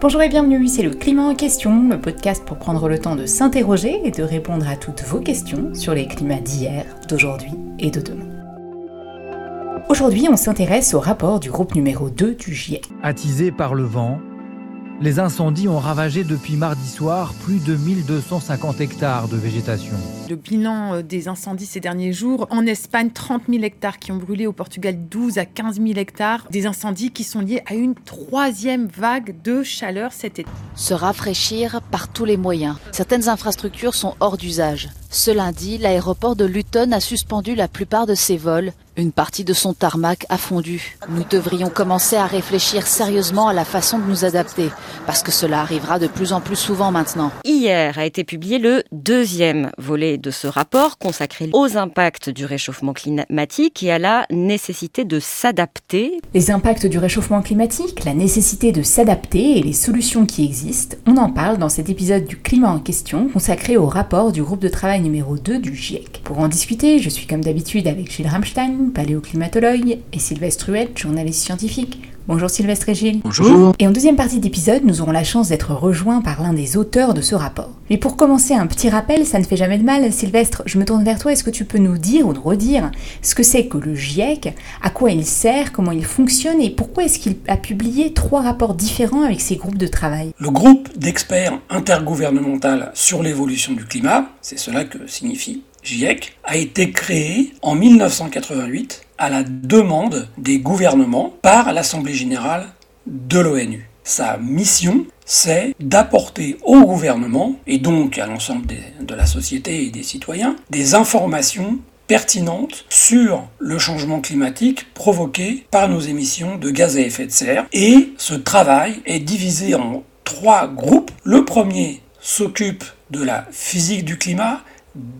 Bonjour et bienvenue, c'est le Climat en question, le podcast pour prendre le temps de s'interroger et de répondre à toutes vos questions sur les climats d'hier, d'aujourd'hui et de demain. Aujourd'hui, on s'intéresse au rapport du groupe numéro 2 du GIEC. Attisé par le vent, les incendies ont ravagé depuis mardi soir plus de 1250 hectares de végétation. Le bilan euh, des incendies ces derniers jours, en Espagne, 30 000 hectares qui ont brûlé, au Portugal, 12 à 15 000 hectares. Des incendies qui sont liés à une troisième vague de chaleur cet été. Se rafraîchir par tous les moyens. Certaines infrastructures sont hors d'usage. Ce lundi, l'aéroport de Luton a suspendu la plupart de ses vols. Une partie de son tarmac a fondu. Nous devrions commencer à réfléchir sérieusement à la façon de nous adapter, parce que cela arrivera de plus en plus souvent maintenant. Hier a été publié le deuxième volet de ce rapport consacré aux impacts du réchauffement climatique et à la nécessité de s'adapter. Les impacts du réchauffement climatique, la nécessité de s'adapter et les solutions qui existent, on en parle dans cet épisode du climat en question consacré au rapport du groupe de travail numéro 2 du GIEC. Pour en discuter, je suis comme d'habitude avec Gilles Paléoclimatologue, et Sylvestre Huette, journaliste scientifique. Bonjour Sylvestre et Gilles. Bonjour. Et en deuxième partie d'épisode, nous aurons la chance d'être rejoints par l'un des auteurs de ce rapport. Mais pour commencer, un petit rappel, ça ne fait jamais de mal. Sylvestre, je me tourne vers toi. Est-ce que tu peux nous dire ou nous redire ce que c'est que le GIEC, à quoi il sert, comment il fonctionne et pourquoi est-ce qu'il a publié trois rapports différents avec ses groupes de travail? Le groupe d'experts intergouvernemental sur l'évolution du climat, c'est cela que signifie GIEC, a été créé en 1988 à la demande des gouvernements par l'Assemblée générale de l'ONU. Sa mission, c'est d'apporter au gouvernement, et donc à l'ensemble de la société et des citoyens, des informations pertinentes sur le changement climatique provoqué par nos émissions de gaz à effet de serre. Et ce travail est divisé en trois groupes. Le premier s'occupe de la physique du climat,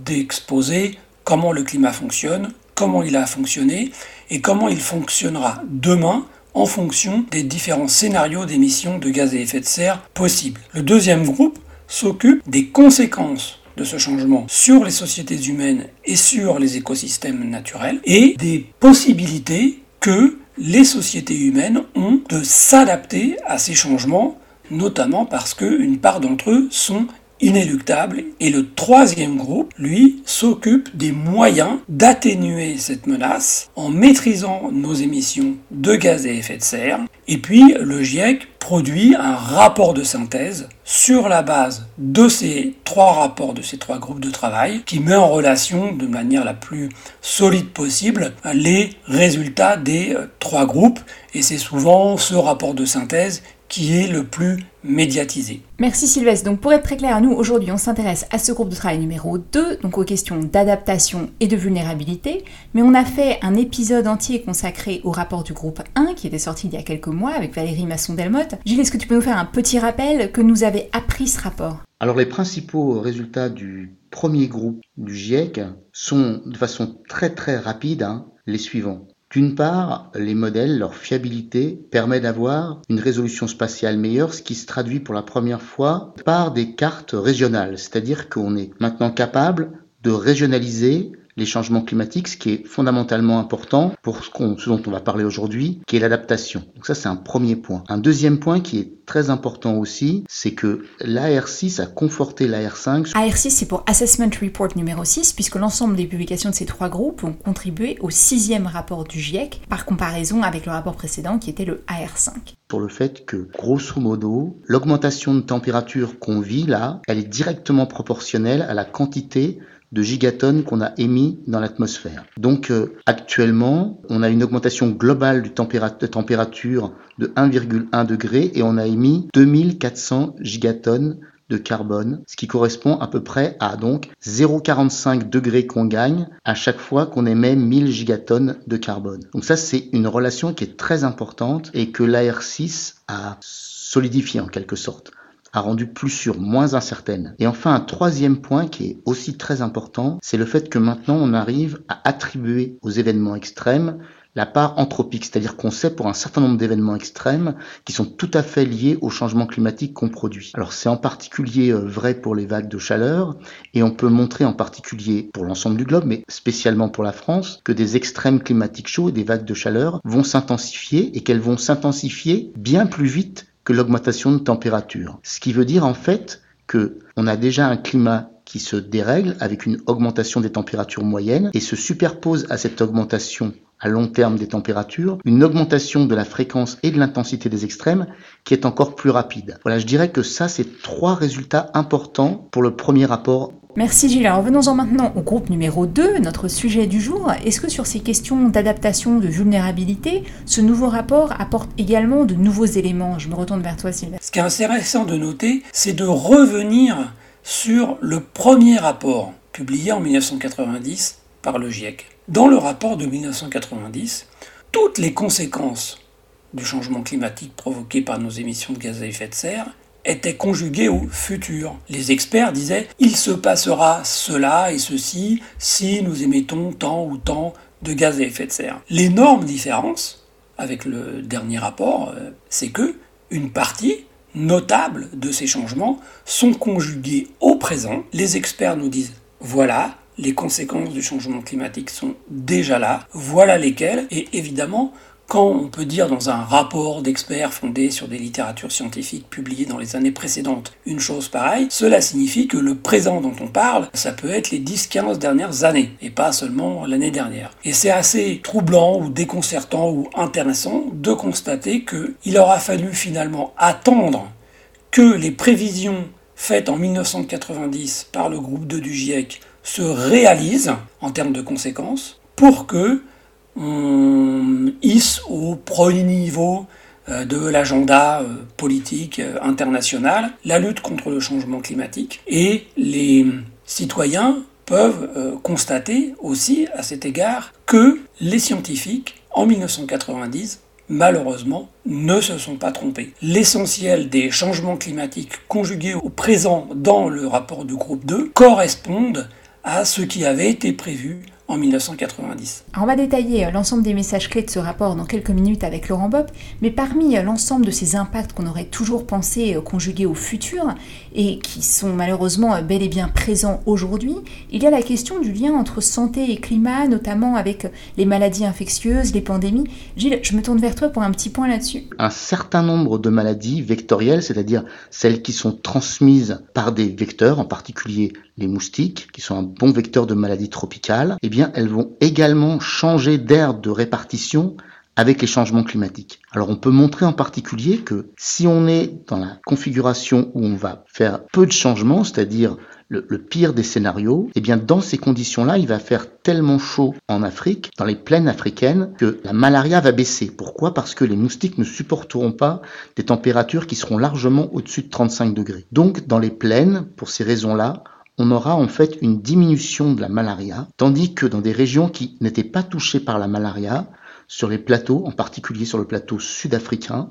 d'exposer comment le climat fonctionne, comment il a fonctionné et comment il fonctionnera demain en fonction des différents scénarios d'émissions de gaz à effet de serre possibles. Le deuxième groupe s'occupe des conséquences de ce changement sur les sociétés humaines et sur les écosystèmes naturels et des possibilités que les sociétés humaines ont de s'adapter à ces changements, notamment parce qu'une part d'entre eux sont inéluctable. Et le troisième groupe, lui, s'occupe des moyens d'atténuer cette menace en maîtrisant nos émissions de gaz à effet de serre. Et puis, le GIEC produit un rapport de synthèse sur la base de ces trois rapports, de ces trois groupes de travail, qui met en relation de manière la plus solide possible les résultats des euh, trois groupes. Et c'est souvent ce rapport de synthèse qui est le plus médiatisé. Merci Sylvestre. Donc pour être très clair à nous, aujourd'hui on s'intéresse à ce groupe de travail numéro 2, donc aux questions d'adaptation et de vulnérabilité, mais on a fait un épisode entier consacré au rapport du groupe 1 qui était sorti il y a quelques mois avec Valérie Masson-Delmotte. Gilles, est-ce que tu peux nous faire un petit rappel que nous avait appris ce rapport? Alors les principaux résultats du premier groupe du GIEC sont de façon très très rapide hein, les suivants. D'une part, les modèles, leur fiabilité permet d'avoir une résolution spatiale meilleure, ce qui se traduit pour la première fois par des cartes régionales, c'est-à-dire qu'on est maintenant capable de régionaliser les changements climatiques, ce qui est fondamentalement important pour ce, ce dont on va parler aujourd'hui, qui est l'adaptation. Donc ça, c'est un premier point. Un deuxième point qui est très important aussi, c'est que l'AR6 a conforté l'AR5. AR6, c'est pour Assessment Report numéro 6, puisque l'ensemble des publications de ces trois groupes ont contribué au sixième rapport du GIEC, par comparaison avec le rapport précédent qui était le AR5 pour le fait que, grosso modo, l'augmentation de température qu'on vit là, elle est directement proportionnelle à la quantité de gigatonnes qu'on a émis dans l'atmosphère. Donc euh, actuellement, on a une augmentation globale de température de 1,1 degré et on a émis 2400 gigatonnes de carbone, ce qui correspond à peu près à donc 0,45 degrés qu'on gagne à chaque fois qu'on émet 1000 gigatonnes de carbone. Donc ça, c'est une relation qui est très importante et que l'AR6 a solidifié en quelque sorte a rendu plus sûr, moins incertaine. Et enfin, un troisième point qui est aussi très important, c'est le fait que maintenant on arrive à attribuer aux événements extrêmes la part anthropique, c'est-à-dire qu'on sait pour un certain nombre d'événements extrêmes qui sont tout à fait liés au changement climatique qu'on produit. Alors c'est en particulier euh, vrai pour les vagues de chaleur et on peut montrer en particulier pour l'ensemble du globe, mais spécialement pour la France, que des extrêmes climatiques chauds et des vagues de chaleur vont s'intensifier et qu'elles vont s'intensifier bien plus vite l'augmentation de température. Ce qui veut dire en fait que on a déjà un climat qui se dérègle avec une augmentation des températures moyennes et se superpose à cette augmentation à long terme des températures, une augmentation de la fréquence et de l'intensité des extrêmes qui est encore plus rapide. Voilà, je dirais que ça, c'est trois résultats importants pour le premier rapport. Merci Gilles. Alors venons-en maintenant au groupe numéro 2, notre sujet du jour. Est-ce que sur ces questions d'adaptation, de vulnérabilité, ce nouveau rapport apporte également de nouveaux éléments? Je me retourne vers toi Sylvain. Ce qui est intéressant de noter, c'est de revenir sur le premier rapport publié en 1990 par le GIEC. Dans le rapport de 1990, toutes les conséquences du changement climatique provoqué par nos émissions de gaz à effet de serre étaient conjuguées au futur. Les experts disaient il se passera cela et ceci si nous émettons tant ou tant de gaz à effet de serre. L'énorme différence avec le dernier rapport, euh, c'est que une partie notable de ces changements sont conjugués au présent. Les experts nous disent voilà, les conséquences du changement climatique sont déjà là, voilà lesquelles, et évidemment, quand on peut dire dans un rapport d'experts fondé sur des littératures scientifiques publiées dans les années précédentes une chose pareille, cela signifie que le présent dont on parle, ça peut être les 10-15 dernières années, et pas seulement l'année dernière. Et c'est assez troublant ou déconcertant ou intéressant de constater qu'il aura fallu finalement attendre que les prévisions faites en 1990 par le groupe 2 du GIEC se réalise en termes de conséquences pour que on hisse au premier niveau euh, de l'agenda euh, politique euh, international la lutte contre le changement climatique et les citoyens peuvent constater aussi à cet égard que les scientifiques en 1990 malheureusement, ne se sont pas trompés. L'essentiel des changements climatiques conjugués au présent dans le rapport du groupe 2 correspondent à ce qui avait été prévu en 1990. on va détailler euh, l'ensemble des messages clés de ce rapport dans quelques minutes avec Laurent Bopp, mais parmi euh, l'ensemble de ces impacts qu'on aurait toujours pensé euh, conjuguer au futur et qui sont malheureusement bel et bien présents aujourd'hui, il y a la question du lien entre santé et climat, notamment avec les maladies infectieuses, les pandémies. Gilles, je me tourne vers toi pour un petit point là-dessus. Un certain nombre de maladies vectorielles, c'est-à-dire celles qui sont transmises par des vecteurs, en particulier les moustiques, qui sont un bon vecteur de maladies tropicales, eh bien, elles vont également changer d'aire de répartition avec les changements climatiques. Alors on peut montrer en particulier que si on est dans la configuration où on va faire peu de changements, c'est-à-dire le, pire des scénarios, eh bien dans ces conditions-là, il va faire tellement chaud en Afrique, dans les plaines africaines, que la malaria va baisser. Pourquoi? Parce que les moustiques ne supporteront pas des températures qui seront largement au-dessus de 35 degrés. Donc dans les plaines, pour ces raisons-là, on aura en fait une diminution de la malaria, tandis que dans des régions qui n'étaient pas touchées par la malaria, sur les plateaux, en particulier sur le plateau sud-africain,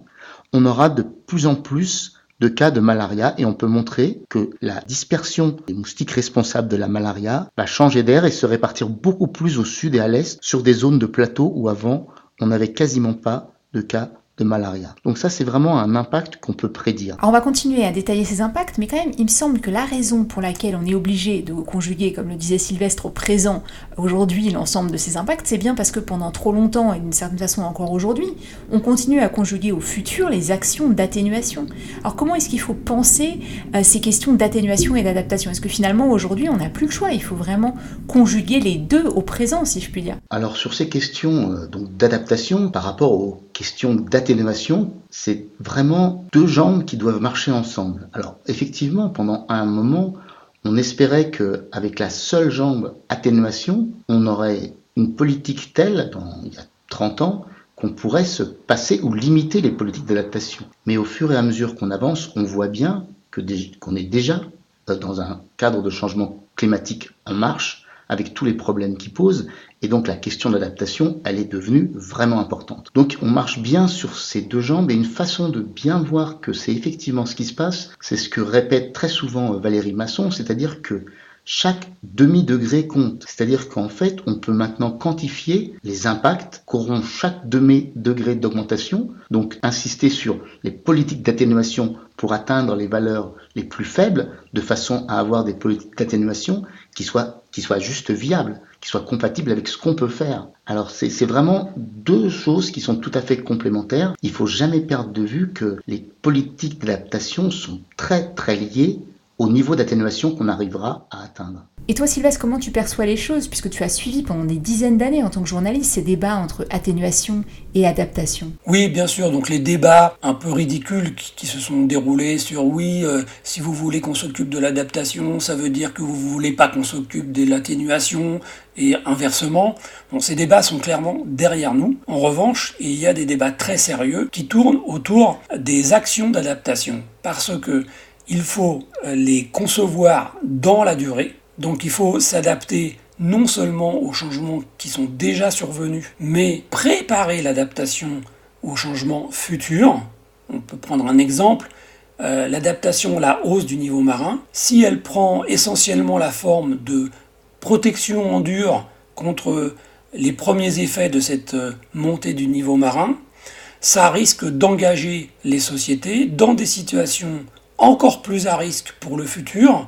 on aura de plus en plus de cas de malaria et on peut montrer que la dispersion des moustiques responsables de la malaria va changer d'air et se répartir beaucoup plus au sud et à l'est sur des zones de plateau où avant on n'avait quasiment pas de cas de malaria. Donc ça, c'est vraiment un impact qu'on peut prédire. Alors on va continuer à détailler ces impacts, mais quand même, il me semble que la raison pour laquelle on est obligé de conjuguer, comme le disait Sylvestre, au présent, aujourd'hui, l'ensemble de ces impacts, c'est bien parce que pendant trop longtemps, et d'une certaine façon encore aujourd'hui, on continue à conjuguer au futur les actions d'atténuation. Alors comment est-ce qu'il faut penser à ces questions d'atténuation et d'adaptation? Est-ce que finalement, aujourd'hui, on n'a plus le choix? Il faut vraiment conjuguer les deux au présent, si je puis dire. Alors sur ces questions euh, donc d'adaptation par rapport aux questions d'atténuation, c'est vraiment deux jambes qui doivent marcher ensemble. Alors effectivement, pendant un moment, on espérait qu'avec la seule jambe atténuation, on aurait une politique telle, il y a 30 ans, qu'on pourrait se passer ou limiter les politiques d'adaptation. Mais au fur et à mesure qu'on avance, on voit bien qu'on est déjà dans un cadre de changement climatique en marche, avec tous les problèmes qui posent. Et donc la question d'adaptation, elle est devenue vraiment importante. Donc on marche bien sur ces deux jambes et une façon de bien voir que c'est effectivement ce qui se passe, c'est ce que répète très souvent euh, Valérie Masson, c'est-à-dire que chaque demi-degré compte. C'est-à-dire qu'en fait, on peut maintenant quantifier les impacts qu'auront chaque demi-degré d'augmentation, donc insister sur les politiques d'atténuation pour atteindre les valeurs les plus faibles, de façon à avoir des politiques d'atténuation qui soient qui soit juste viable, qui soit compatible avec ce qu'on peut faire. Alors c'est vraiment deux choses qui sont tout à fait complémentaires. Il faut jamais perdre de vue que les politiques d'adaptation sont très très liées au niveau d'atténuation qu'on arrivera à atteindre. Et toi, Sylvestre, comment tu perçois les choses, puisque tu as suivi pendant des dizaines d'années en tant que journaliste ces débats entre atténuation et adaptation? Oui, bien sûr. Donc les débats un peu ridicules qui, se sont déroulés sur oui, euh, si vous voulez qu'on s'occupe de l'adaptation, ça veut dire que vous ne voulez pas qu'on s'occupe de l'atténuation et inversement. Bon, ces débats sont clairement derrière nous. En revanche, il y a des débats très sérieux qui tournent autour des actions d'adaptation, parce que il faut euh, les concevoir dans la durée donc il faut s'adapter non seulement aux changements qui sont déjà survenus, mais préparer l'adaptation aux changements futurs. On peut prendre un exemple, euh, l'adaptation à la hausse du niveau marin. Si elle prend essentiellement la forme de protection en dur contre les premiers effets de cette euh, montée du niveau marin, ça risque d'engager les sociétés dans des situations encore plus à risque pour le futur,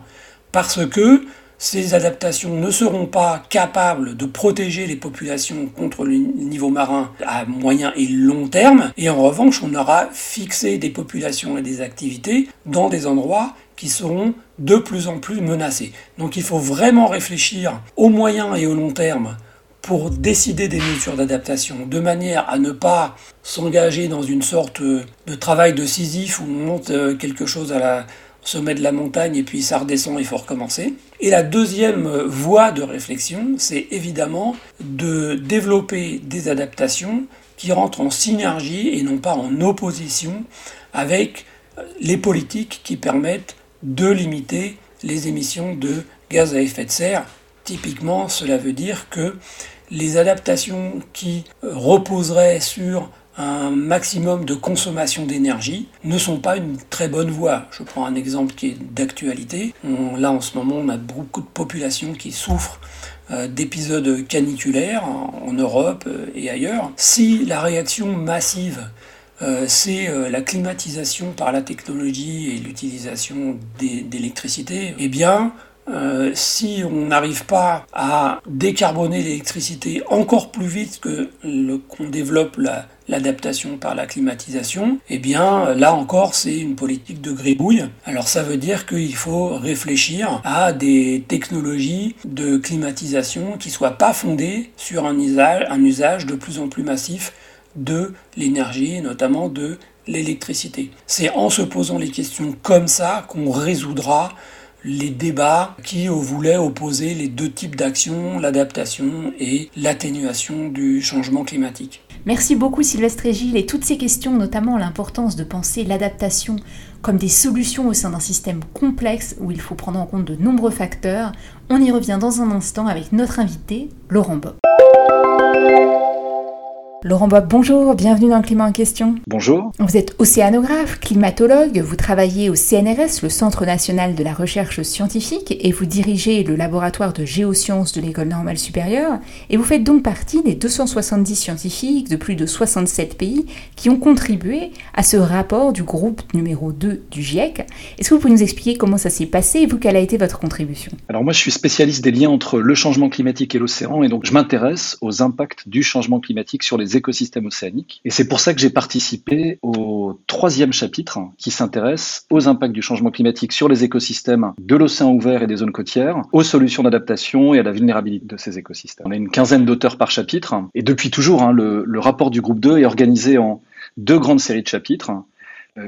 parce que ces adaptations ne seront pas capables de protéger les populations contre le niveau marin à moyen et long terme, et en revanche, on aura fixé des populations et des activités dans des endroits qui seront de plus en plus menacés. Donc il faut vraiment réfléchir au moyen et au long terme pour décider des mesures d'adaptation, de manière à ne pas s'engager dans une sorte de travail de Sisyphe où on monte euh, quelque chose à la, sommet de la montagne et puis ça redescend, il faut recommencer. Et la deuxième voie de réflexion, c'est évidemment de développer des adaptations qui rentrent en synergie et non pas en opposition avec les politiques qui permettent de limiter les émissions de gaz à effet de serre. Typiquement, cela veut dire que les adaptations qui reposeraient sur un maximum de consommation d'énergie ne sont pas une très bonne voie. Je prends un exemple qui est d'actualité. Là, en ce moment, on a beaucoup de populations qui souffrent euh, d'épisodes caniculaires en, Europe euh, et ailleurs. Si la réaction massive euh, c'est la climatisation par la technologie et l'utilisation d'électricité, eh bien, euh, si on n'arrive pas à décarboner l'électricité encore plus vite que qu'on développe l'adaptation par la climatisation, eh bien là encore c'est une politique de gribouille. Alors ça veut dire qu'il faut réfléchir à des technologies de climatisation qui soient pas fondées sur un usage, un usage de plus en plus massif de l'énergie, notamment de l'électricité. C'est en se posant les questions comme ça qu'on résoudra les débats qui voulaient opposer les deux types d'actions, l'adaptation et l'atténuation du changement climatique. Merci beaucoup Sylvestre et Gilles et toutes ces questions, notamment l'importance de penser l'adaptation comme des solutions au sein d'un système complexe où il faut prendre en compte de nombreux facteurs. On y revient dans un instant avec notre invité, Laurent Bob. Laurent Bob, bonjour, bienvenue dans le climat en question. Bonjour. Vous êtes océanographe, climatologue, vous travaillez au CNRS, le Centre national de la recherche scientifique, et vous dirigez le laboratoire de géosciences de l'École normale supérieure, et vous faites donc partie des 270 scientifiques de plus de 67 pays qui ont contribué à ce rapport du groupe numéro 2 du GIEC. Est-ce que vous pouvez nous expliquer comment ça s'est passé et vous, quelle a été votre contribution? Alors moi je suis spécialiste des liens entre le changement climatique et l'océan, et donc je m'intéresse aux impacts du changement climatique sur les écosystèmes océaniques. Et c'est pour ça que j'ai participé au troisième chapitre qui s'intéresse aux impacts du changement climatique sur les écosystèmes de l'océan ouvert et des zones côtières, aux solutions d'adaptation et à la vulnérabilité de ces écosystèmes. On a une quinzaine d'auteurs par chapitre et depuis toujours, hein, le, rapport du groupe 2 est organisé en deux grandes séries de chapitres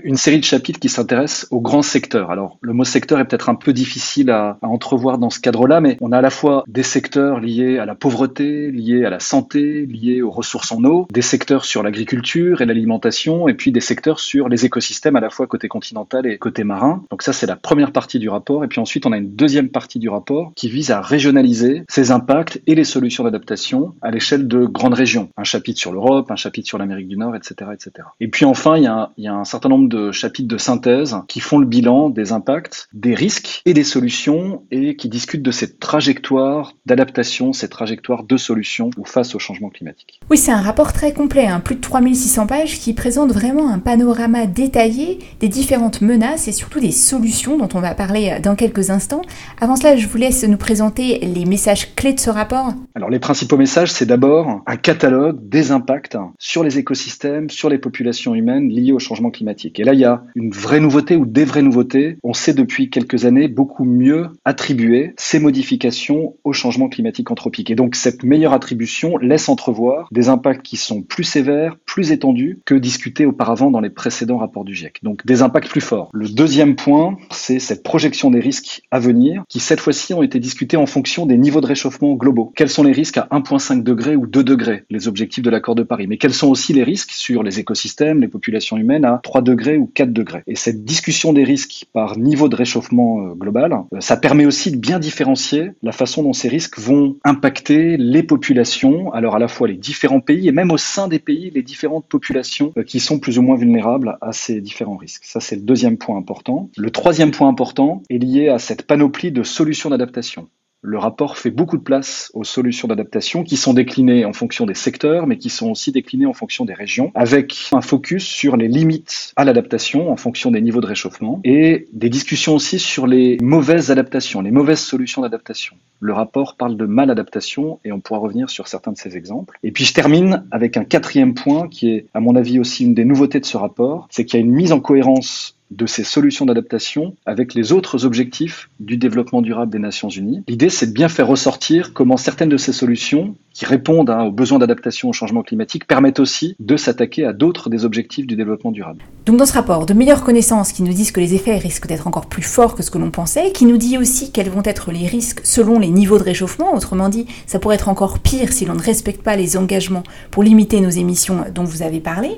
une série de chapitres qui s'intéressent aux grands secteurs. Alors, le mot secteur est peut-être un peu difficile à, entrevoir dans ce cadre-là, mais on a à la fois des secteurs liés à la pauvreté, liés à la santé, liés aux ressources en eau, des secteurs sur l'agriculture et l'alimentation, et puis des secteurs sur les écosystèmes à la fois côté continental et côté marin. Donc ça, c'est la première partie du rapport. Et puis ensuite, on a une deuxième partie du rapport qui vise à régionaliser ces impacts et les solutions d'adaptation à l'échelle de grandes régions. Un chapitre sur l'Europe, un chapitre sur l'Amérique du Nord, etc., etc. Et puis enfin, il y a, il y a un certain nombre de chapitres de synthèse qui font le bilan des impacts, des risques et des solutions et qui discutent de cette trajectoire d'adaptation, cette trajectoire de solutions face au changement climatique. Oui, c'est un rapport très complet, hein, plus de 3600 pages qui présente vraiment un panorama détaillé des différentes menaces et surtout des solutions dont on va parler dans quelques instants. Avant cela, je vous laisse nous présenter les messages clés de ce rapport. Alors les principaux messages, c'est d'abord un catalogue des impacts sur les écosystèmes, sur les populations humaines liées au changement climatique. Et là, il y a une vraie nouveauté ou des vraies nouveautés. On sait depuis quelques années beaucoup mieux attribuer ces modifications au changement climatique anthropique. Et donc cette meilleure attribution laisse entrevoir des impacts qui sont plus sévères, plus étendus que discutés auparavant dans les précédents rapports du GIEC. Donc des impacts plus forts. Le deuxième point, c'est cette projection des risques à venir qui cette fois-ci ont été discutés en fonction des niveaux de réchauffement globaux. Quels sont les risques à 1,5 degré ou 2 degrés, les objectifs de l'accord de Paris? Mais quels sont aussi les risques sur les écosystèmes, les populations humaines à 3 degrés ou 4 degrés Et cette discussion des risques par niveau de réchauffement euh, global, euh, ça permet aussi de bien différencier la façon dont ces risques vont impacter les populations, alors à la fois les différents pays et même au sein des pays, les différentes populations euh, qui sont plus ou moins vulnérables à ces différents risques. Ça, c'est le deuxième point important. Le troisième point important est lié à cette panoplie de solutions d'adaptation. Le rapport fait beaucoup de place aux solutions d'adaptation qui sont déclinées en fonction des secteurs, mais qui sont aussi déclinées en fonction des régions, avec un focus sur les limites à l'adaptation en fonction des niveaux de réchauffement et des discussions aussi sur les mauvaises adaptations, les mauvaises solutions d'adaptation. Le rapport parle de maladaptation et on pourra revenir sur certains de ces exemples. Et puis je termine avec un quatrième point qui est, à mon avis, aussi une des nouveautés de ce rapport, c'est qu'il y a une mise en cohérence de ces solutions d'adaptation avec les autres objectifs du développement durable des Nations Unies. L'idée, c'est de bien faire ressortir comment certaines de ces solutions qui répondent hein, aux besoins d'adaptation au changement climatique permettent aussi de s'attaquer à d'autres des objectifs du développement durable. Donc dans ce rapport, de meilleures connaissances qui nous disent que les effets risquent d'être encore plus forts que ce que l'on pensait, qui nous dit aussi quels vont être les risques selon les niveaux de réchauffement, autrement dit, ça pourrait être encore pire si l'on ne respecte pas les engagements pour limiter nos émissions dont vous avez parlé,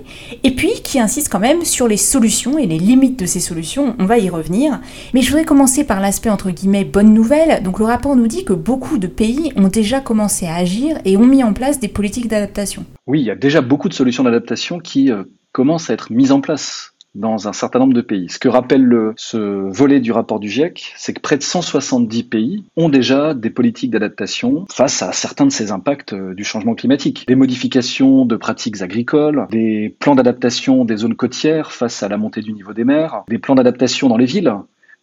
et puis qui insiste quand même sur les solutions et les limites de ces solutions, on va y revenir, mais je voudrais commencer par l'aspect entre guillemets bonne nouvelle, donc le rapport nous dit que beaucoup de pays ont déjà commencé à agir et ont mis en place des politiques d'adaptation. Oui, il y a déjà beaucoup de solutions d'adaptation qui euh, commencent à être mises en place dans un certain nombre de pays. Ce que rappelle le, ce volet du rapport du GIEC, c'est que près de 170 pays ont déjà des politiques d'adaptation face à certains de ces impacts euh, du changement climatique. Des modifications de pratiques agricoles, des plans d'adaptation des zones côtières face à la montée du niveau des mers, des plans d'adaptation dans les villes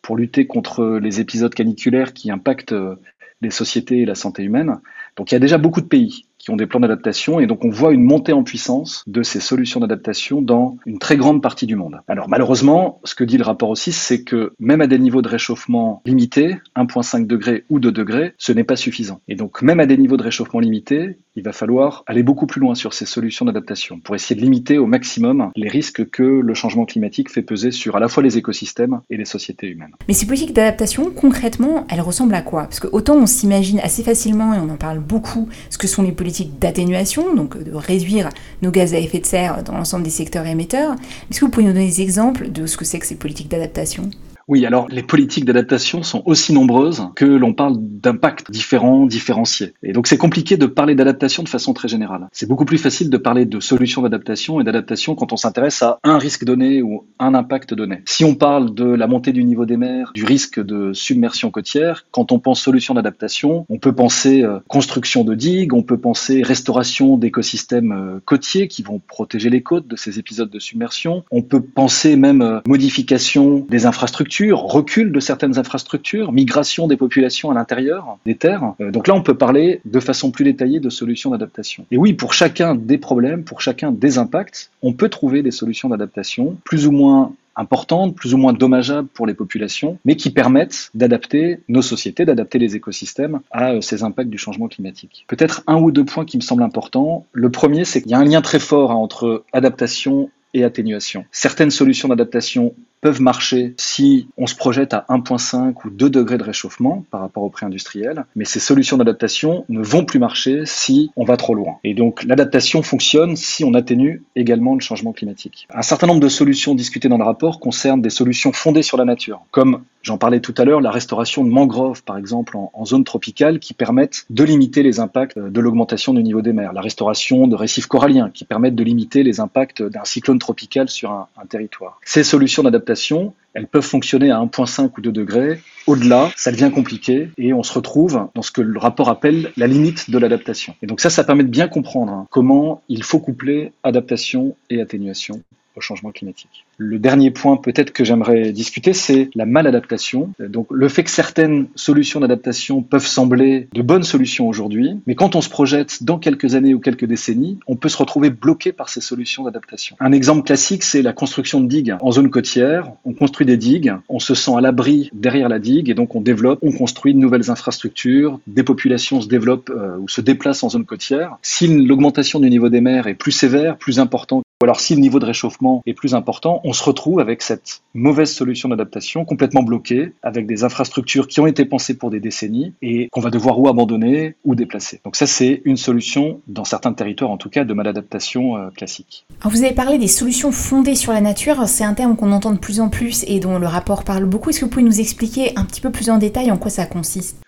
pour lutter contre les épisodes caniculaires qui impactent euh, les sociétés et la santé humaine. Donc il y a déjà beaucoup de pays qui ont des plans d'adaptation et donc on voit une montée en puissance de ces solutions d'adaptation dans une très grande partie du monde. Alors malheureusement, ce que dit le rapport aussi, c'est que même à des niveaux de réchauffement limités, 1,5 degré ou 2 degrés, ce n'est pas suffisant. Et donc même à des niveaux de réchauffement limités, il va falloir aller beaucoup plus loin sur ces solutions d'adaptation pour essayer de limiter au maximum les risques que le changement climatique fait peser sur à la fois les écosystèmes et les sociétés humaines. Mais ces politiques d'adaptation, concrètement, elles ressemblent à quoi? Parce que autant on s'imagine assez facilement, et on en parle beaucoup, ce que sont les politiques d'atténuation, donc de réduire nos gaz à effet de serre dans l'ensemble des secteurs émetteurs. Est-ce que vous pouvez nous donner des exemples de ce que c'est que ces politiques d'adaptation? Oui, alors les politiques d'adaptation sont aussi nombreuses que l'on parle d'impacts différents, différenciés. Et donc c'est compliqué de parler d'adaptation de façon très générale. C'est beaucoup plus facile de parler de solutions d'adaptation et d'adaptation quand on s'intéresse à un risque donné ou un impact donné. Si on parle de la montée du niveau des mers, du risque de submersion côtière, quand on pense solutions d'adaptation, on peut penser euh, construction de digues, on peut penser restauration d'écosystèmes euh, côtiers qui vont protéger les côtes de ces épisodes de submersion, on peut penser même euh, modification des infrastructures recul de certaines infrastructures, migration des populations à l'intérieur des terres. Euh, donc là, on peut parler de façon plus détaillée de solutions d'adaptation. Et oui, pour chacun des problèmes, pour chacun des impacts, on peut trouver des solutions d'adaptation plus ou moins importantes, plus ou moins dommageables pour les populations, mais qui permettent d'adapter nos sociétés, d'adapter les écosystèmes à euh, ces impacts du changement climatique. Peut-être un ou deux points qui me semblent importants. Le premier, c'est qu'il y a un lien très fort hein, entre adaptation et atténuation. Certaines solutions d'adaptation peuvent marcher si on se projette à 1,5 ou 2 degrés de réchauffement par rapport au pré-industriel, mais ces solutions d'adaptation ne vont plus marcher si on va trop loin. Et donc l'adaptation fonctionne si on atténue également le changement climatique. Un certain nombre de solutions discutées dans le rapport concernent des solutions fondées sur la nature, comme J'en parlais tout à l'heure, la restauration de mangroves, par exemple, en, zone tropicale, qui permettent de limiter les impacts de l'augmentation du niveau des mers. La restauration de récifs coralliens, qui permettent de limiter les impacts d'un cyclone tropical sur un, un territoire. Ces solutions d'adaptation, elles peuvent fonctionner à 1,5 ou 2 degrés. Au-delà, ça devient compliqué et on se retrouve dans ce que le rapport appelle la limite de l'adaptation. Et donc ça, ça permet de bien comprendre hein, comment il faut coupler adaptation et atténuation au changement climatique. Le dernier point peut-être que j'aimerais discuter, c'est la maladaptation. Donc le fait que certaines solutions d'adaptation peuvent sembler de bonnes solutions aujourd'hui, mais quand on se projette dans quelques années ou quelques décennies, on peut se retrouver bloqué par ces solutions d'adaptation. Un exemple classique, c'est la construction de digues en zone côtière. On construit des digues, on se sent à l'abri derrière la digue et donc on développe, on construit de nouvelles infrastructures, des populations se développent euh, ou se déplacent en zone côtière. Si l'augmentation du niveau des mers est plus sévère, plus importante, ou alors si le niveau de réchauffement est plus important, se retrouve avec cette mauvaise solution d'adaptation complètement bloquée, avec des infrastructures qui ont été pensées pour des décennies et qu'on va devoir ou abandonner ou déplacer. Donc ça, c'est une solution, dans certains territoires en tout cas, de maladaptation euh, classique. Alors vous avez parlé des solutions fondées sur la nature, c'est un terme qu'on entend de plus en plus et dont le rapport parle beaucoup. Est-ce que vous pouvez nous expliquer un petit peu plus en détail en quoi ça consiste?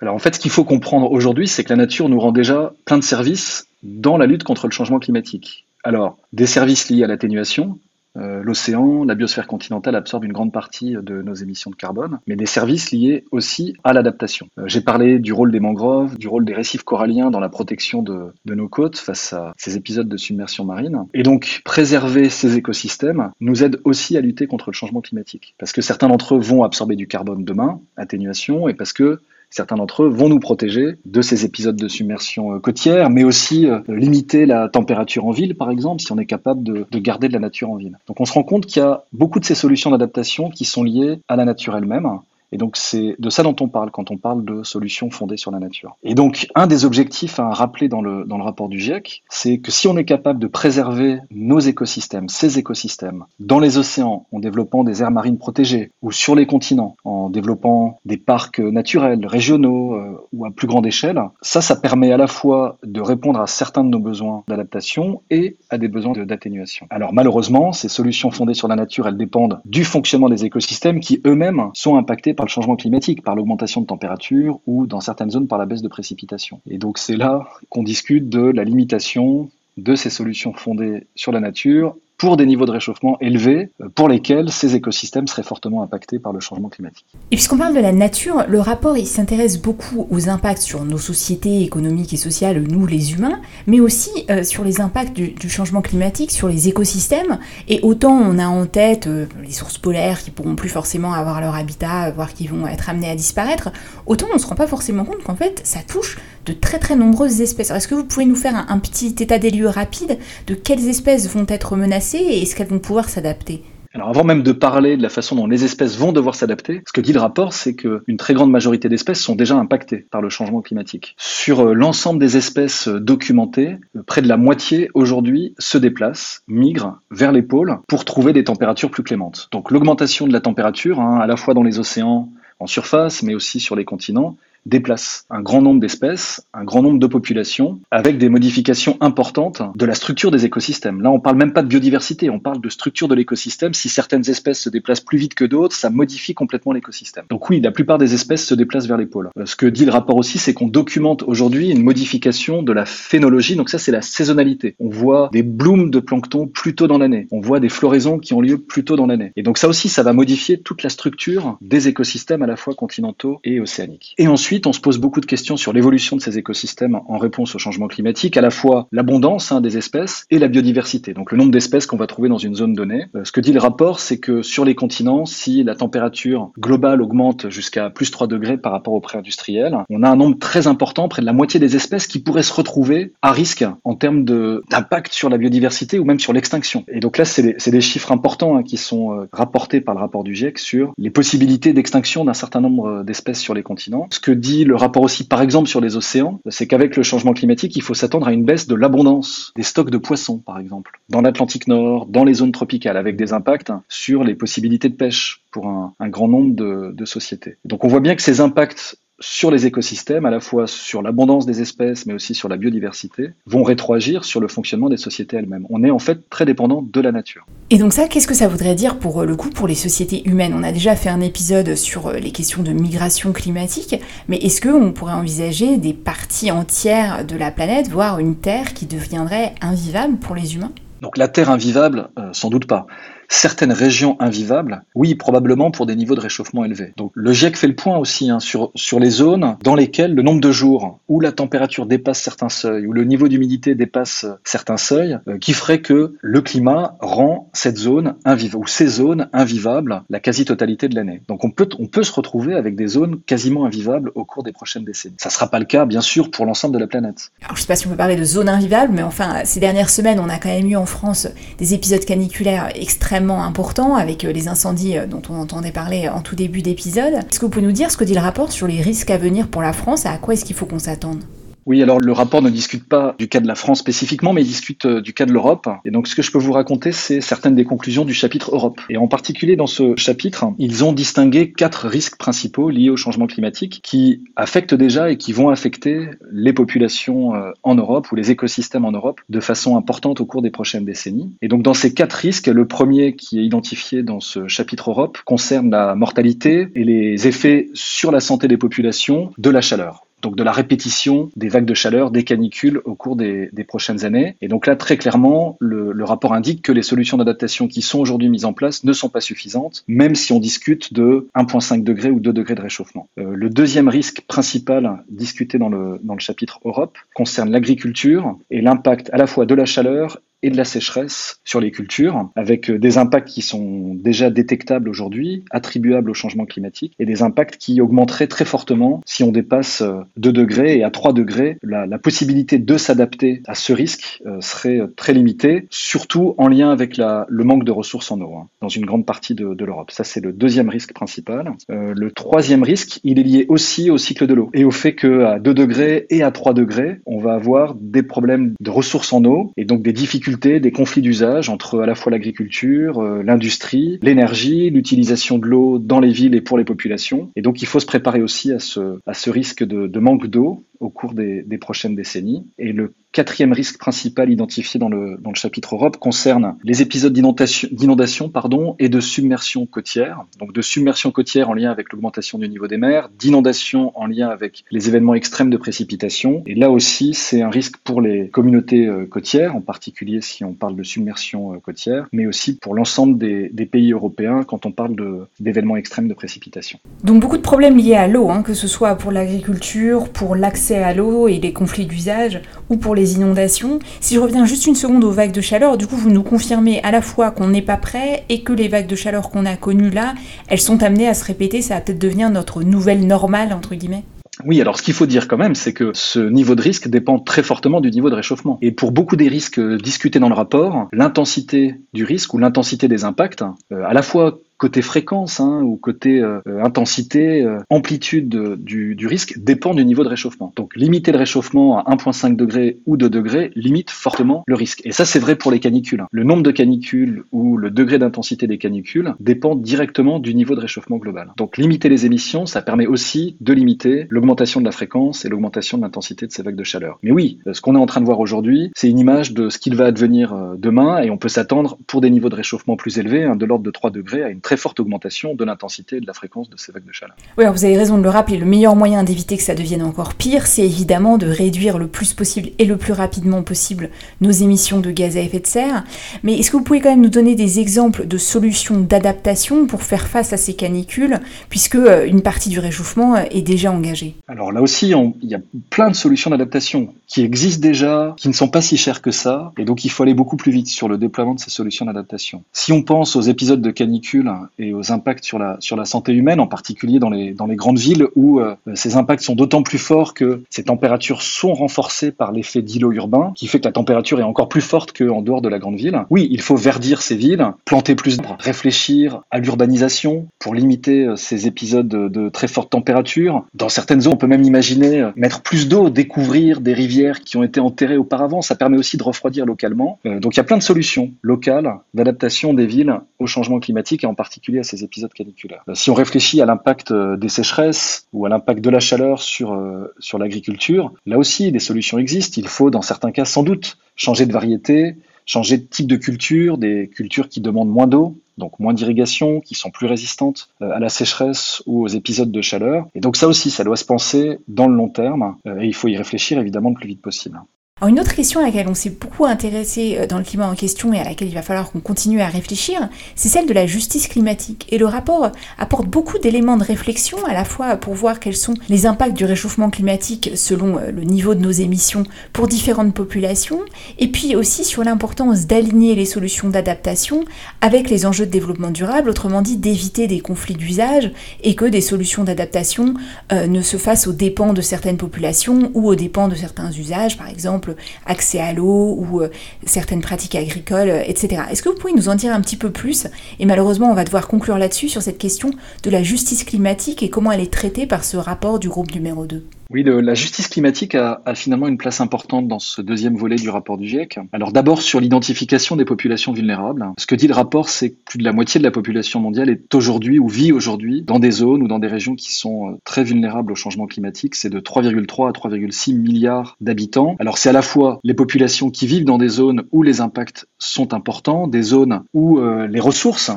Alors en fait, ce qu'il faut comprendre aujourd'hui, c'est que la nature nous rend déjà plein de services dans la lutte contre le changement climatique. Alors, des services liés à l'atténuation, euh, l'océan, la biosphère continentale absorbe une grande partie de nos émissions de carbone, mais des services liés aussi à l'adaptation. Euh, j'ai parlé du rôle des mangroves, du rôle des récifs coralliens dans la protection de, nos côtes face à ces épisodes de submersion marine. Et donc, préserver ces écosystèmes nous aide aussi à lutter contre le changement climatique. Parce que certains d'entre eux vont absorber du carbone demain, atténuation, et parce que Certains d'entre eux vont nous protéger de ces épisodes de submersion euh, côtière, mais aussi euh, limiter la température en ville, par exemple, si on est capable de, de garder de la nature en ville. Donc on se rend compte qu'il y a beaucoup de ces solutions d'adaptation qui sont liées à la nature elle-même, et donc c'est de ça dont on parle quand on parle de solutions fondées sur la nature. Et donc un des objectifs à rappeler dans le, dans le rapport du GIEC, c'est que si on est capable de préserver nos écosystèmes, ces écosystèmes, dans les océans, en développant des aires marines protégées, ou sur les continents, en développant des parcs naturels, régionaux euh, ou à plus grande échelle, ça, ça permet à la fois de répondre à certains de nos besoins d'adaptation et à des besoins d'atténuation. Alors malheureusement, ces solutions fondées sur la nature, elles dépendent du fonctionnement des écosystèmes qui eux-mêmes sont impactés par le changement climatique, par l'augmentation de température ou dans certaines zones par la baisse de précipitations. Et donc c'est là qu'on discute de la limitation de ces solutions fondées sur la nature pour des niveaux de réchauffement élevés euh, pour lesquels ces écosystèmes seraient fortement impactés par le changement climatique. Et puisqu'on parle de la nature, le rapport s'intéresse beaucoup aux impacts sur nos sociétés économiques et sociales, nous les humains, mais aussi euh, sur les impacts du, changement climatique sur les écosystèmes. Et autant on a en tête euh, les sources polaires qui pourront plus forcément avoir leur habitat, voire qui vont être amenés à disparaître, autant on ne se rend pas forcément compte qu'en fait ça touche de très très nombreuses espèces. Est-ce que vous pouvez nous faire un petit état des lieux rapide de quelles espèces vont être menacées et est-ce qu'elles vont pouvoir s'adapter? Alors avant même de parler de la façon dont les espèces vont devoir s'adapter, ce que dit le rapport, c'est qu'une très grande majorité d'espèces sont déjà impactées par le changement climatique. Sur euh, l'ensemble des espèces euh, documentées, euh, près de la moitié aujourd'hui se déplacent, migrent vers les pôles pour trouver des températures plus clémentes. Donc l'augmentation de la température, hein, à la fois dans les océans, en surface, mais aussi sur les continents, déplace un grand nombre d'espèces, un grand nombre de populations, avec des modifications importantes de la structure des écosystèmes. Là, on parle même pas de biodiversité, on parle de structure de l'écosystème. Si certaines espèces se déplacent plus vite que d'autres, ça modifie complètement l'écosystème. Donc oui, la plupart des espèces se déplacent vers les pôles. Euh, ce que dit le rapport aussi, c'est qu'on documente aujourd'hui une modification de la phénologie. Donc ça, c'est la saisonnalité. On voit des blooms de plancton plus tôt dans l'année. On voit des floraisons qui ont lieu plus tôt dans l'année. Et donc ça aussi, ça va modifier toute la structure des écosystèmes à la fois continentaux et océaniques. Et ensuite, on se pose beaucoup de questions sur l'évolution de ces écosystèmes en réponse au changement climatique, à la fois l'abondance hein, des espèces et la biodiversité, donc le nombre d'espèces qu'on va trouver dans une zone donnée. Euh, ce que dit le rapport, c'est que sur les continents, si la température globale augmente jusqu'à plus 3 degrés par rapport au pré-industriel, on a un nombre très important, près de la moitié des espèces qui pourraient se retrouver à risque en termes d'impact sur la biodiversité ou même sur l'extinction. Et donc là, c'est des, chiffres importants hein, qui sont euh, rapportés par le rapport du GIEC sur les possibilités d'extinction d'un certain nombre euh, d'espèces sur les continents. Ce que le rapport aussi, par exemple, sur les océans, c'est qu'avec le changement climatique, il faut s'attendre à une baisse de l'abondance des stocks de poissons, par exemple, dans l'Atlantique Nord, dans les zones tropicales, avec des impacts sur les possibilités de pêche pour un, grand nombre de, de sociétés. Donc on voit bien que ces impacts sur les écosystèmes, à la fois sur l'abondance des espèces, mais aussi sur la biodiversité, vont rétroagir sur le fonctionnement des sociétés elles-mêmes. On est en fait très dépendant de la nature. Et donc ça, qu'est-ce que ça voudrait dire pour le coup pour les sociétés humaines? On a déjà fait un épisode sur les questions de migration climatique, mais est-ce qu'on pourrait envisager des parties entières de la planète, voire une Terre qui deviendrait invivable pour les humains? Donc la Terre invivable, sans doute pas certaines régions invivables, oui, probablement pour des niveaux de réchauffement élevés. Donc le GIEC fait le point aussi hein, sur, sur les zones dans lesquelles le nombre de jours où la température dépasse certains seuils, où le niveau d'humidité dépasse certains seuils, euh, qui ferait que le climat rend cette zone invivable, ou ces zones invivables la quasi-totalité de l'année. Donc on peut, on peut se retrouver avec des zones quasiment invivables au cours des prochaines décennies. Ça ne sera pas le cas, bien sûr, pour l'ensemble de la planète. Alors je ne sais pas si on peut parler de zones invivables, mais enfin, ces dernières semaines, on a quand même eu en France des épisodes caniculaires extrêmement important avec euh, les incendies euh, dont on entendait parler en tout début d'épisode. Est-ce que vous pouvez nous dire ce que dit le rapport sur les risques à venir pour la France et à quoi est-ce qu'il faut qu'on s'attende? Oui, alors le rapport ne discute pas du cas de la France spécifiquement, mais il discute euh, du cas de l'Europe. Et donc ce que je peux vous raconter, c'est certaines des conclusions du chapitre Europe. Et en particulier dans ce chapitre, ils ont distingué quatre risques principaux liés au changement climatique qui affectent déjà et qui vont affecter les populations euh, en Europe ou les écosystèmes en Europe de façon importante au cours des prochaines décennies. Et donc dans ces quatre risques, le premier qui est identifié dans ce chapitre Europe concerne la mortalité et les effets sur la santé des populations de la chaleur donc de la répétition des vagues de chaleur, des canicules au cours des, prochaines années. Et donc là, très clairement, le, rapport indique que les solutions d'adaptation qui sont aujourd'hui mises en place ne sont pas suffisantes, même si on discute de 1,5 degré ou 2 degrés de réchauffement. Euh, le deuxième risque principal discuté dans le, dans le chapitre Europe concerne l'agriculture et l'impact à la fois de la chaleur et de la sécheresse sur les cultures, avec euh, des impacts qui sont déjà détectables aujourd'hui, attribuables au changement climatique, et des impacts qui augmenteraient très fortement si on dépasse 2 euh, degrés et à 3 degrés. La, possibilité de s'adapter à ce risque euh, serait très limitée, surtout en lien avec le manque de ressources en eau hein, dans une grande partie de, l'Europe. Ça, c'est le deuxième risque principal. Le troisième risque, il est lié aussi au cycle de l'eau et au fait qu'à 2 degrés et à 3 degrés, on va avoir des problèmes de ressources en eau et donc des difficultés des conflits d'usage entre à la fois l'agriculture, euh, l'industrie, l'énergie, l'utilisation de l'eau dans les villes et pour les populations. Et donc il faut se préparer aussi à ce, risque de, de manque d'eau au cours des, des, prochaines décennies. Et le quatrième risque principal identifié dans le, dans le chapitre Europe concerne les épisodes d'inondation et de submersion côtière. Donc de submersion côtière en lien avec l'augmentation du niveau des mers, d'inondation en lien avec les événements extrêmes de précipitation. Et là aussi, c'est un risque pour les communautés euh, côtières, en particulier si on parle de submersion euh, côtière, mais aussi pour l'ensemble des, des, pays européens quand on parle d'événements extrêmes de précipitation. Donc beaucoup de problèmes liés à l'eau, hein, que ce soit pour l'agriculture, pour l'accès à l'eau et les conflits d'usage, ou pour les inondations. Si je reviens juste une seconde aux vagues de chaleur, du coup, vous nous confirmez à la fois qu'on n'est pas prêt et que les vagues de chaleur qu'on a connues là, elles sont amenées à se répéter. Ça va peut-être devenir notre nouvelle normale, entre guillemets. Oui, alors ce qu'il faut dire quand même, c'est que ce niveau de risque dépend très fortement du niveau de réchauffement. Et pour beaucoup des risques discutés dans le rapport, l'intensité du risque ou l'intensité des impacts, euh, à la fois côté fréquence hein, ou côté euh, intensité, euh, amplitude du, du, risque dépend du niveau de réchauffement. Donc limiter le réchauffement à 1,5 degré ou 2 degrés limite fortement le risque. Et ça c'est vrai pour les canicules. Le nombre de canicules ou le degré d'intensité des canicules dépend directement du niveau de réchauffement global. Donc limiter les émissions, ça permet aussi de limiter l'augmentation de la fréquence et l'augmentation de l'intensité de ces vagues de chaleur. Mais oui, ce qu'on est en train de voir aujourd'hui, c'est une image de ce qu'il va advenir euh, demain et on peut s'attendre pour des niveaux de réchauffement plus élevés, hein, de l'ordre de 3 degrés, à une très forte augmentation de l'intensité et de la fréquence de ces vagues de chaleur. Oui, alors vous avez raison de le rappeler, le meilleur moyen d'éviter que ça devienne encore pire, c'est évidemment de réduire le plus possible et le plus rapidement possible nos émissions de gaz à effet de serre. Mais est-ce que vous pouvez quand même nous donner des exemples de solutions d'adaptation pour faire face à ces canicules, puisque euh, une partie du réchauffement euh, est déjà engagée? Alors là aussi, il y a plein de solutions d'adaptation qui existent déjà, qui ne sont pas si chères que ça, et donc il faut aller beaucoup plus vite sur le déploiement de ces solutions d'adaptation. Si on pense aux épisodes de canicule et aux impacts sur la, sur la santé humaine, en particulier dans les, dans les grandes villes où euh, ces impacts sont d'autant plus forts que ces températures sont renforcées par l'effet d'îlot urbain, qui fait que la température est encore plus forte qu'en dehors de la grande ville. Oui, il faut verdir ces villes, planter plus d'arbres, réfléchir à l'urbanisation pour limiter euh, ces épisodes de, très forte température. Dans certaines zones, on peut même imaginer euh, mettre plus d'eau, découvrir des rivières qui ont été enterrées auparavant. Ça permet aussi de refroidir localement. donc il y a plein de solutions locales d'adaptation des villes au changement climatique et en particulier à ces épisodes caniculaires. Si on réfléchit à l'impact des sécheresses ou à l'impact de la chaleur sur, sur l'agriculture, là aussi, des solutions existent. Il faut, dans certains cas, sans doute, changer de variété, changer de type de culture, des cultures qui demandent moins d'eau, donc moins d'irrigation, qui sont plus résistantes euh, à la sécheresse ou aux épisodes de chaleur. Et donc ça aussi, ça doit se penser dans le long terme, euh, et il faut y réfléchir évidemment le plus vite possible. Alors une autre question à laquelle on s'est beaucoup intéressé euh, dans le climat en question et à laquelle il va falloir qu'on continue à réfléchir, c'est celle de la justice climatique. Et le rapport apporte beaucoup d'éléments de réflexion, à la fois pour voir quels sont les impacts du réchauffement climatique selon euh, le niveau de nos émissions pour différentes populations, et puis aussi sur l'importance d'aligner les solutions d'adaptation avec les enjeux de développement durable, autrement dit d'éviter des conflits d'usage et que des solutions d'adaptation euh, ne se fassent aux dépens de certaines populations ou aux dépens de certains usages, par exemple accès à l'eau ou euh, certaines pratiques agricoles, euh, etc. Est-ce que vous pouvez nous en dire un petit peu plus? Et malheureusement, on va devoir conclure là-dessus sur cette question de la justice climatique et comment elle est traitée par ce rapport du groupe numéro 2. Oui, la justice climatique a, finalement une place importante dans ce deuxième volet du rapport du GIEC. Alors d'abord sur l'identification des populations vulnérables. Ce que dit le rapport, c'est que plus de la moitié de la population mondiale est aujourd'hui ou vit aujourd'hui dans des zones ou dans des régions qui sont euh, très vulnérables au changement climatique. C'est de 3,3 à 3,6 milliards d'habitants. Alors c'est à la fois les populations qui vivent dans des zones où les impacts sont importants, des zones où euh, les ressources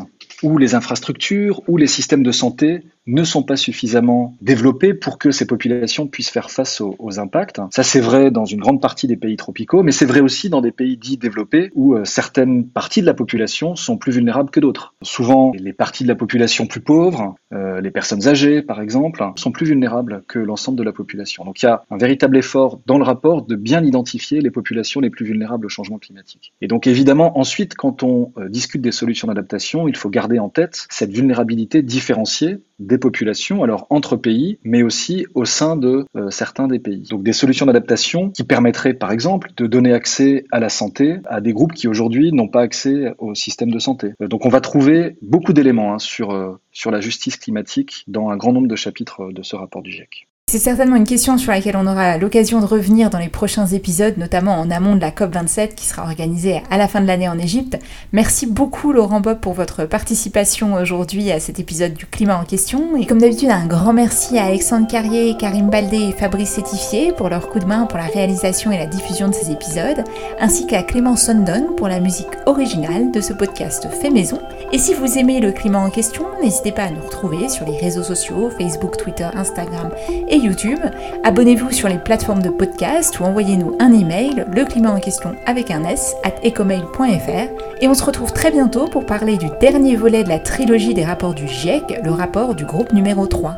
où les infrastructures, ou les systèmes de santé ne sont pas suffisamment développés pour que ces populations puissent faire face aux, impacts. Ça, c'est vrai dans une grande partie des pays tropicaux, mais c'est vrai aussi dans des pays dits développés où euh, certaines parties de la population sont plus vulnérables que d'autres. Souvent, les parties de la population plus pauvres, euh, les personnes âgées par exemple, sont plus vulnérables que l'ensemble de la population. Donc il y a un véritable effort dans le rapport de bien identifier les populations les plus vulnérables au changement climatique. Et donc évidemment, ensuite, quand on euh, discute des solutions d'adaptation, il faut garder en tête cette vulnérabilité différenciée des populations, alors entre pays, mais aussi au sein de euh, certains des pays. Donc des solutions d'adaptation qui permettraient par exemple de donner accès à la santé à des groupes qui aujourd'hui n'ont pas accès au système de santé. Euh, donc on va trouver beaucoup d'éléments hein, sur, euh, sur la justice climatique dans un grand nombre de chapitres de ce rapport du GIEC. C'est certainement une question sur laquelle on aura l'occasion de revenir dans les prochains épisodes, notamment en amont de la COP27 qui sera organisée à la fin de l'année en Égypte. Merci beaucoup Laurent Bob pour votre participation aujourd'hui à cet épisode du climat en question. Et comme d'habitude, un grand merci à Alexandre Carrier, Karim Baldé et Fabrice Sétifié pour leur coup de main pour la réalisation et la diffusion de ces épisodes, ainsi qu'à Clément Sondon pour la musique originale de ce podcast fait maison. Et si vous aimez le climat en question, n'hésitez pas à nous retrouver sur les réseaux sociaux, Facebook, Twitter, Instagram et YouTube. Abonnez-vous sur les plateformes de podcast ou envoyez-nous un email, le climat en question avec un S, at ecomail.fr. Et on se retrouve très bientôt pour parler du dernier volet de la trilogie des rapports du GIEC, le rapport du groupe numéro 3.